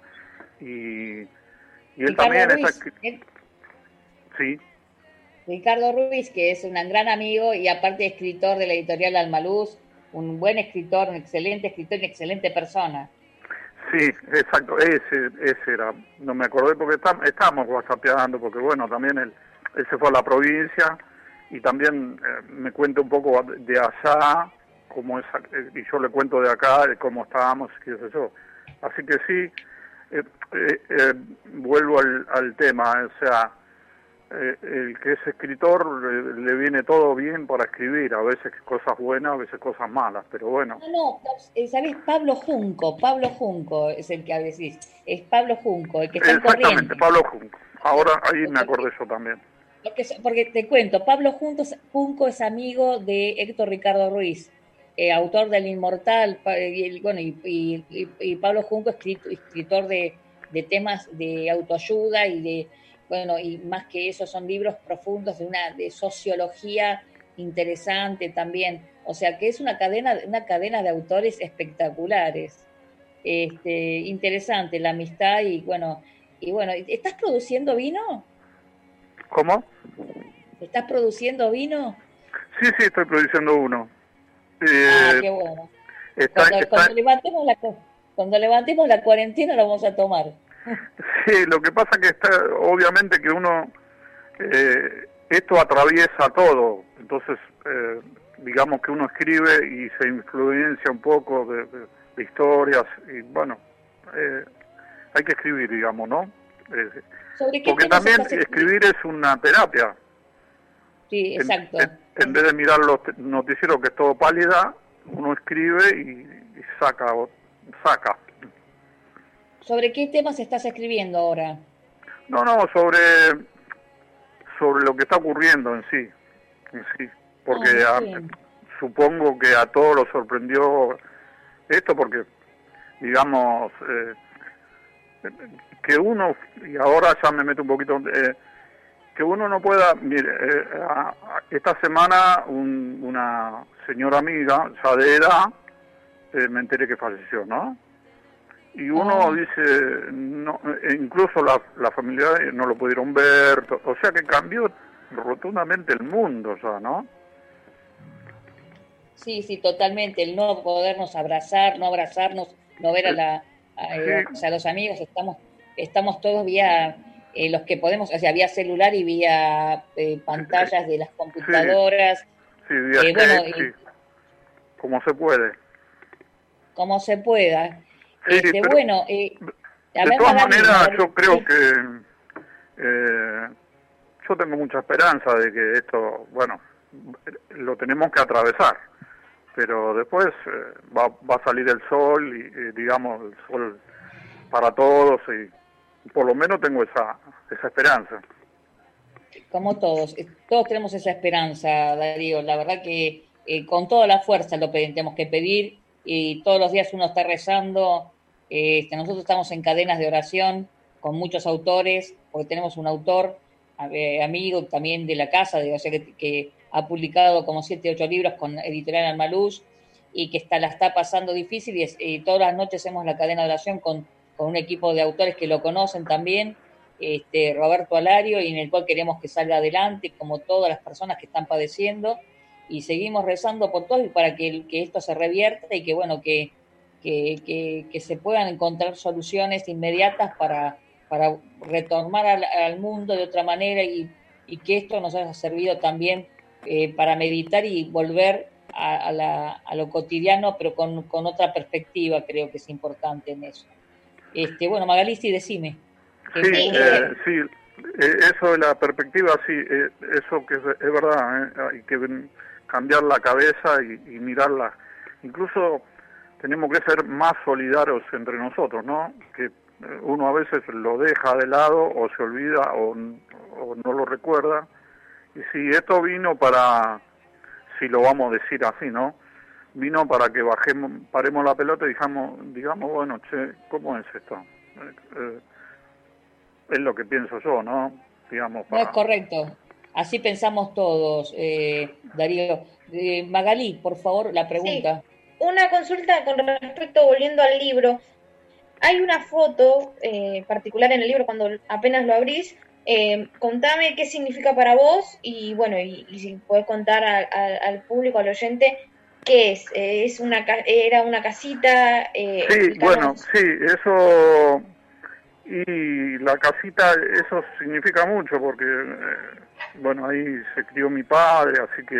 y, y él Ricardo también está... Ruiz, eh, Sí, Ricardo Ruiz, que es un gran amigo y aparte escritor de la editorial Almaluz, un buen escritor, un excelente escritor y una excelente persona. Sí, exacto, ese, ese era, no me acordé porque estam- estábamos whatsappeando, porque bueno, también él, él se fue a la provincia y también eh, me cuenta un poco de allá, cómo es, eh, y yo le cuento de acá, de cómo estábamos, qué sé yo. Así que sí, eh, eh, vuelvo al, al tema, o sea, eh, el que es escritor le, le viene todo bien para escribir, a veces cosas buenas, a veces cosas malas, pero bueno. No, no, eh, ¿sabés? Pablo Junco, Pablo Junco es el que decís, es Pablo Junco, el que está en Exactamente, corriente. Pablo Junco. Ahora ahí me acordé yo también. Porque, porque te cuento, Pablo Junco, Junco es amigo de Héctor Ricardo Ruiz, eh, autor del Inmortal, pa- y, el- bueno, y, y- Pablo Junco, escrito- escritor de, de temas de autoayuda y de, bueno, y más que eso son libros profundos de una de sociología interesante también. O sea que es una cadena, una cadena de autores espectaculares. Este, interesante la amistad y bueno, y bueno, ¿estás produciendo vino? ¿Cómo? ¿Estás produciendo vino? Sí, sí, estoy produciendo uno. Ah, Eh, qué bueno. está, Cuando, está- cuando levantemos la, cu- cuando levantemos la cuarentena lo vamos a tomar. Sí, lo que pasa que está, obviamente que uno, eh, esto atraviesa todo, entonces, eh, digamos que uno escribe y se influencia un poco de, de- de historias, y bueno, eh, hay que escribir, digamos, ¿no? Eh, ¿Sobre qué porque también escribir es una terapia. Sí, exacto. En, en vez de mirar los noticieros que es todo pálida, uno escribe y, y saca, saca. ¿Sobre qué temas estás escribiendo ahora? No, no, sobre, sobre lo que está ocurriendo en sí, en sí. Porque Ah, a- supongo que a todos los sorprendió esto porque, digamos, eh, que uno, y ahora ya me meto un poquito, eh, que uno no pueda, mire, eh, a- a- esta semana un- una señora amiga, ya de edad, eh, me enteré que falleció, ¿no? Y uno dice, no, e incluso la, la familia no lo pudieron ver, o sea que cambió rotundamente el mundo ya, ¿no? Sí, sí, totalmente. El no podernos abrazar, no abrazarnos, no ver a, la, a, eh, Sí. sea, a los amigos. Estamos, estamos todos vía, eh, los que podemos, o sea, vía celular y vía eh, pantallas de las computadoras. Sí, vía Eh, bueno, sí. como se puede. como se pueda. Este, pero- bueno, eh, a De ver, todas maneras, yo creo que eh, yo tengo mucha esperanza de que esto, bueno, lo tenemos que atravesar, pero después eh, va, va a salir el sol y, y, digamos el sol para todos y por lo menos tengo esa esa esperanza. como todos, eh, todos tenemos esa esperanza, Darío. La verdad que eh, con toda la fuerza lo tenemos que pedir y todos los días uno está rezando. Eh, este, nosotros estamos en cadenas de oración con muchos autores, porque tenemos un autor, eh, amigo también de la casa, de, o que, ha publicado como siete, ocho libros con Editorial Almaluz y que está, la está pasando difícil y, y todas las noches hacemos la cadena de oración con, con un equipo de autores que lo conocen también este, Roberto Alario, y en el cual queremos que salga adelante, como todas las personas que están padeciendo, y seguimos rezando por todos y para que, que esto se revierta y que, bueno, que, que, que- que se puedan encontrar soluciones inmediatas para, para retornar al, al mundo de otra manera y, y que esto nos haya servido también eh, para meditar y volver a, a la- a lo cotidiano, pero con, con otra perspectiva, creo que es importante en eso. Este, bueno, Magalí, sí, decime. Sí, eh, sí, eh, eso de la perspectiva, sí, eh, eso que es, es verdad, eh, hay que cambiar la cabeza y, y mirarla. Incluso tenemos que ser más solidarios entre nosotros, ¿no? Que eh, uno a veces lo deja de lado o se olvida o, no lo recuerda. Y si esto vino para, si lo vamos a decir así, ¿no? Vino para que bajemos, paremos la pelota y digamos, digamos bueno, che, ¿cómo es esto? Eh, eh, es lo que pienso yo, ¿no? Digamos, No es para... correcto. Así pensamos todos, eh, Darío. Eh, Magalí, por favor, la pregunta. Una consulta con respecto, volviendo al libro. Hay una foto eh, particular en el libro cuando apenas lo abrís. Eh, contame qué significa para vos y bueno, y, y si podés contar al- al- al público, al oyente, qué es. Eh, es una ¿Era una casita? Eh, Sí, bueno, sí, eso y la casita, eso significa mucho porque, eh, bueno, ahí se crió mi padre, así que,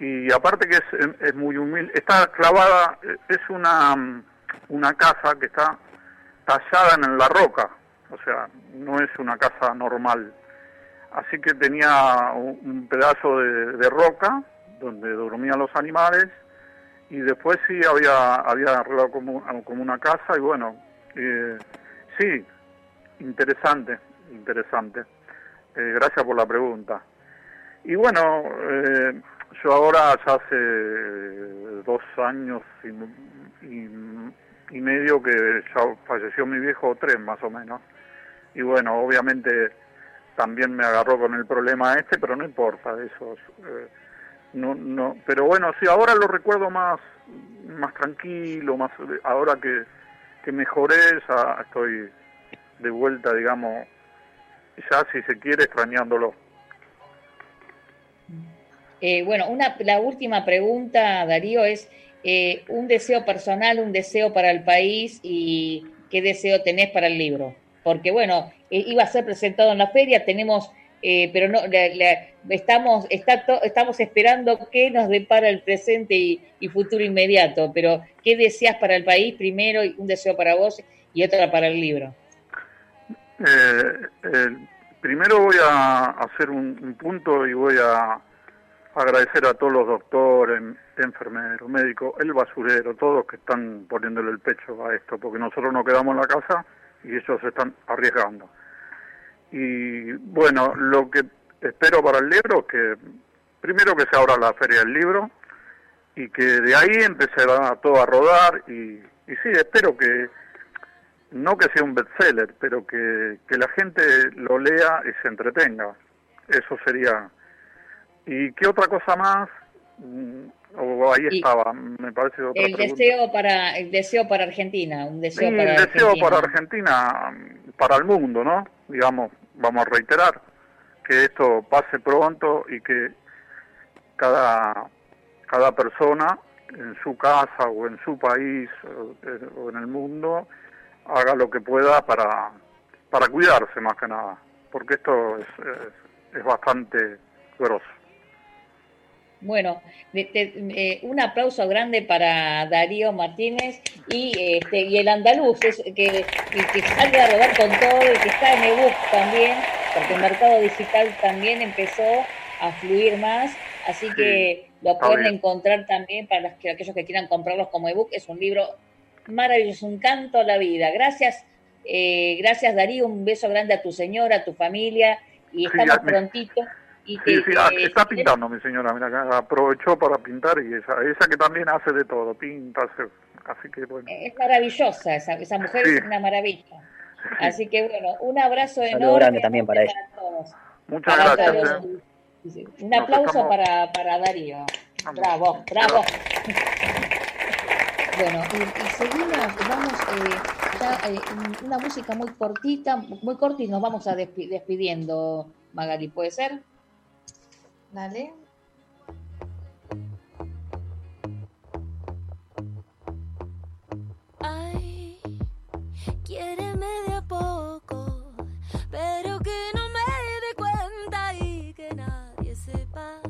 y aparte que es, es muy humilde, está clavada, es una, una casa que está tallada en la roca, o sea, no es una casa normal. Así que tenía un, pedazo de, de roca donde dormían los animales y después sí había había arreglado como, como una casa y bueno eh, sí interesante interesante Eh, gracias por la pregunta y bueno eh, yo ahora ya hace dos años y, y- y medio que ya falleció mi viejo tres más o menos. Y bueno obviamente también me agarró con el problema este pero no importa eso eh, no no pero bueno sí ahora lo recuerdo más más tranquilo más ahora que que mejoré ya estoy de vuelta digamos ya si se quiere extrañándolo Eh, bueno, una, la última pregunta, Darío, es eh, un deseo personal, un deseo para el país y qué deseo tenés para el libro. Porque, bueno, iba a ser presentado en la feria, tenemos, eh, pero no, la- estamos, está estamos esperando qué nos depara el presente y, futuro inmediato. Pero, ¿qué deseas para el país primero? y Un deseo para vos y otra para el libro. Eh, primero voy a hacer un punto y voy a agradecer a todos los doctores, enfermeros, médicos, el basurero, todos que están poniéndole el pecho a esto, porque nosotros nos quedamos en la casa y ellos se están arriesgando. Y bueno, lo que espero para el libro es que primero que se abra la feria del libro y que de ahí empezará todo a rodar y, y sí, espero que no que sea un bestseller, pero que, que la gente lo lea y se entretenga. Eso sería. ¿Y qué otra cosa más? Mm, O ahí Y- estaba, me parece otra El pregunta. deseo para, el deseo para Argentina, un deseo Sí, para el deseo Argentina. para Argentina, para el mundo, ¿no? Digamos, vamos a reiterar que esto pase pronto y que cada, cada persona en su casa o en su país o, o en el mundo haga lo que pueda para, para cuidarse más que nada, porque esto es, es, es bastante grosso. Bueno, de- de- eh, un aplauso grande para Darío Martínez y, este, y el andaluz, es, que, que, que sale a rodar con todo y que está en ebook también, porque el mercado digital también empezó a fluir más, así que lo pueden bien. encontrar también para los que- aquellos que quieran comprarlos como ebook. Es un libro maravilloso, un canto a la vida. Gracias, eh, gracias Darío, un beso grande a tu señora, a tu familia y estamos me- prontito. Y Sí, que, sí, ah, está pintando mi señora, mira, acá aprovechó para pintar y esa, esa que también hace de todo, pinta, hace, así que bueno. Es maravillosa, esa, esa mujer Sí. es una maravilla. Así que bueno, un abrazo enorme grande también para ella. todos. Muchas Para gracias. todos. eh. Un Nos aplauso estamos- para, para Darío. Bravo, bravo. Bueno, y, y seguimos, vamos eh, ya eh, un- una música muy cortita, muy corta y nos vamos a despi- despidiendo, Magali, ¿puede ser? Dale. Ay, quiéreme de a poco, pero que no me dé cuenta y que nadie sepa.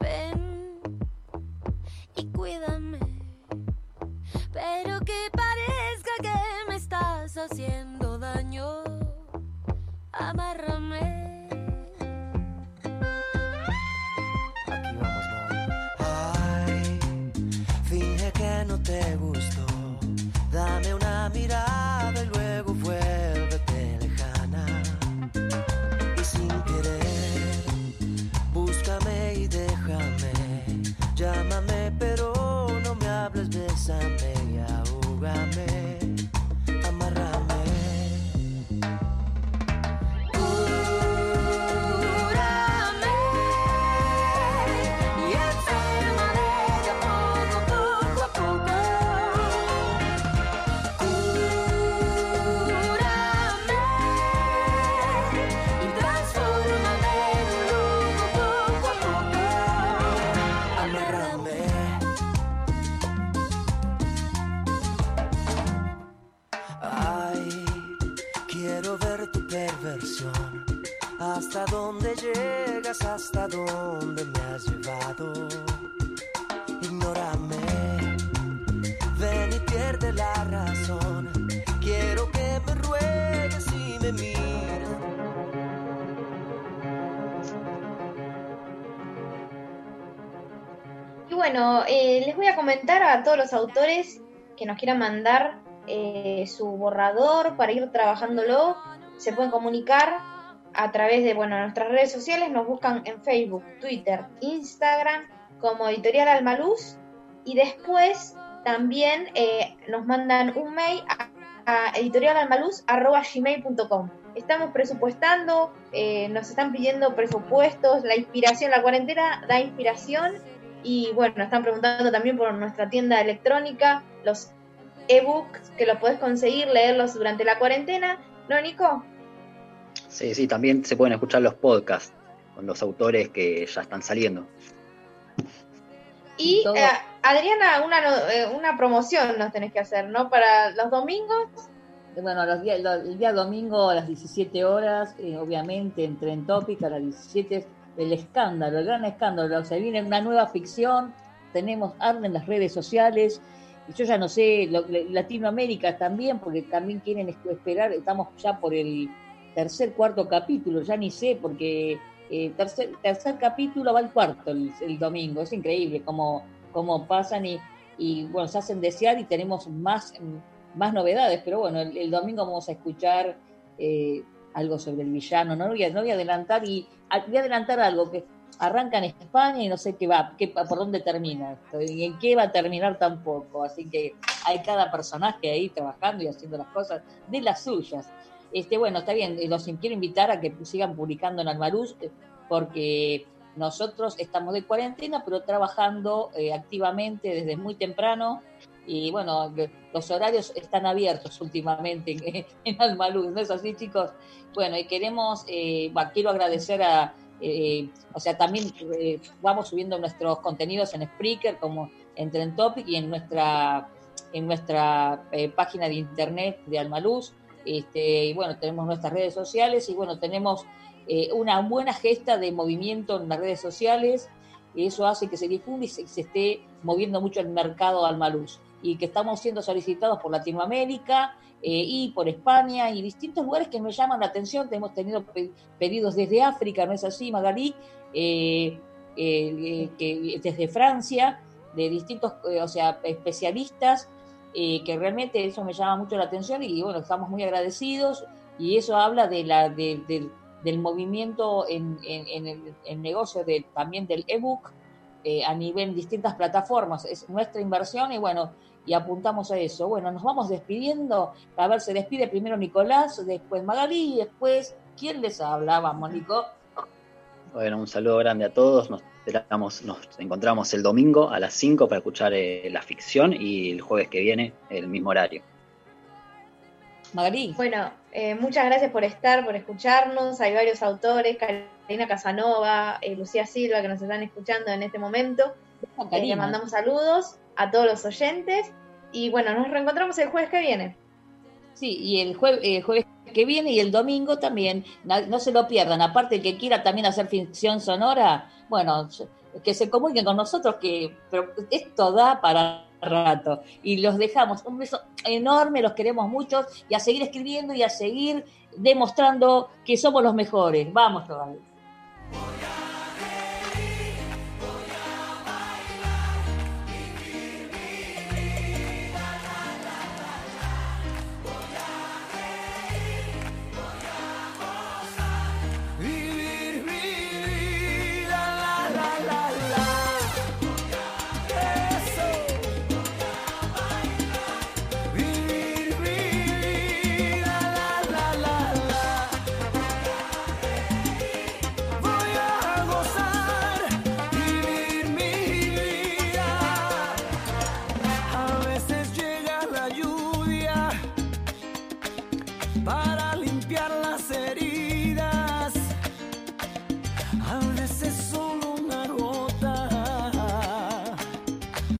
Ven y cuídame, pero que parezca que me estás haciendo daño. Amárrame. Bueno, eh, les voy a comentar a todos los autores que nos quieran mandar eh, su borrador para ir trabajándolo. Se pueden comunicar a través de bueno, nuestras redes sociales. Nos buscan en Facebook, Twitter, Instagram como Editorial Almaluz. Y después también eh, nos mandan un mail a, a editorialalmaluz.gmail.com. Estamos presupuestando, eh, nos están pidiendo presupuestos, la inspiración, la cuarentena da inspiración y bueno, nos están preguntando también por nuestra tienda electrónica, los ebooks que los podés conseguir, leerlos durante la cuarentena. ¿No, Nico? Sí, sí, también se pueden escuchar los podcasts con los autores que ya están saliendo. Y eh, Adriana, una, no- eh, una promoción nos tenés que hacer, ¿no? Para los domingos. Bueno, los días, el día domingo a las 17 horas, eh, obviamente, en Tren Topic a las 17, el escándalo, el gran escándalo. O sea, viene una nueva ficción, tenemos arden las redes sociales, y yo ya no sé, lo- Latinoamérica también, porque también quieren es- esperar, estamos ya por el tercer, cuarto capítulo, ya ni sé, porque eh, tercer, tercer capítulo va el cuarto el, domingo, es increíble cómo, cómo pasan y, y, bueno, se hacen desear y tenemos más, más novedades, pero bueno, el, domingo vamos a escuchar eh, algo sobre el villano, no voy, a, no voy a adelantar y voy a adelantar algo que arranca en España y no sé qué va, qué, por dónde termina esto, y en qué va a terminar tampoco, así que hay cada personaje ahí trabajando y haciendo las cosas de las suyas. Este, bueno, está bien, los quiero invitar a que sigan publicando en Almaruz, eh, porque nosotros estamos de cuarentena, pero trabajando eh, activamente desde muy temprano. Y bueno, los horarios están abiertos últimamente en, en Almaluz, ¿no es así, chicos? Bueno, y queremos, eh, bueno, quiero agradecer a, eh, o sea, también eh, vamos subiendo nuestros contenidos en Spreaker, como en Trend Topic y en nuestra, en nuestra eh, página de internet de Almaluz, Este, y bueno, tenemos nuestras redes sociales y bueno, tenemos eh, una buena gesta de movimiento en las redes sociales. Y eso hace que se difunde y se, se esté moviendo mucho el mercado al maluz. Y que estamos siendo solicitados por Latinoamérica eh, y por España y distintos lugares que me llaman la atención. Hemos tenido pe- pedidos desde África, ¿no es así, Magalí? Eh, eh, desde Francia, de distintos, o sea, especialistas, que realmente eso me llama mucho la atención y bueno, estamos muy agradecidos y eso habla de la, de- del- movimiento en, en- el negocio de, también del ebook eh, a nivel distintas plataformas. Es nuestra inversión y bueno, y apuntamos a eso. Bueno, nos vamos despidiendo. A ver, se despide primero Nicolás, después Magalí y después, ¿quién les habla? Vamos, Nico. Bueno, un saludo grande a todos. Nos, esperamos, nos encontramos el domingo a las 5 para escuchar eh, la ficción y el jueves que viene el mismo horario. Magalí. Bueno, eh, muchas gracias por estar, por escucharnos. Hay varios autores, Karina Casanova, eh, Lucía Silva, que nos están escuchando en este momento. Eh, le mandamos saludos a todos los oyentes. Y bueno, nos reencontramos el jueves que viene. Sí, y el jueves, el jueves que viene y el domingo también, no se lo pierdan. Aparte, el que quiera también hacer ficción sonora, bueno, que se comuniquen con nosotros, que pero esto da para rato. Y los dejamos. Un beso enorme, los queremos mucho y a seguir escribiendo y a seguir demostrando que somos los mejores. Vamos todavía.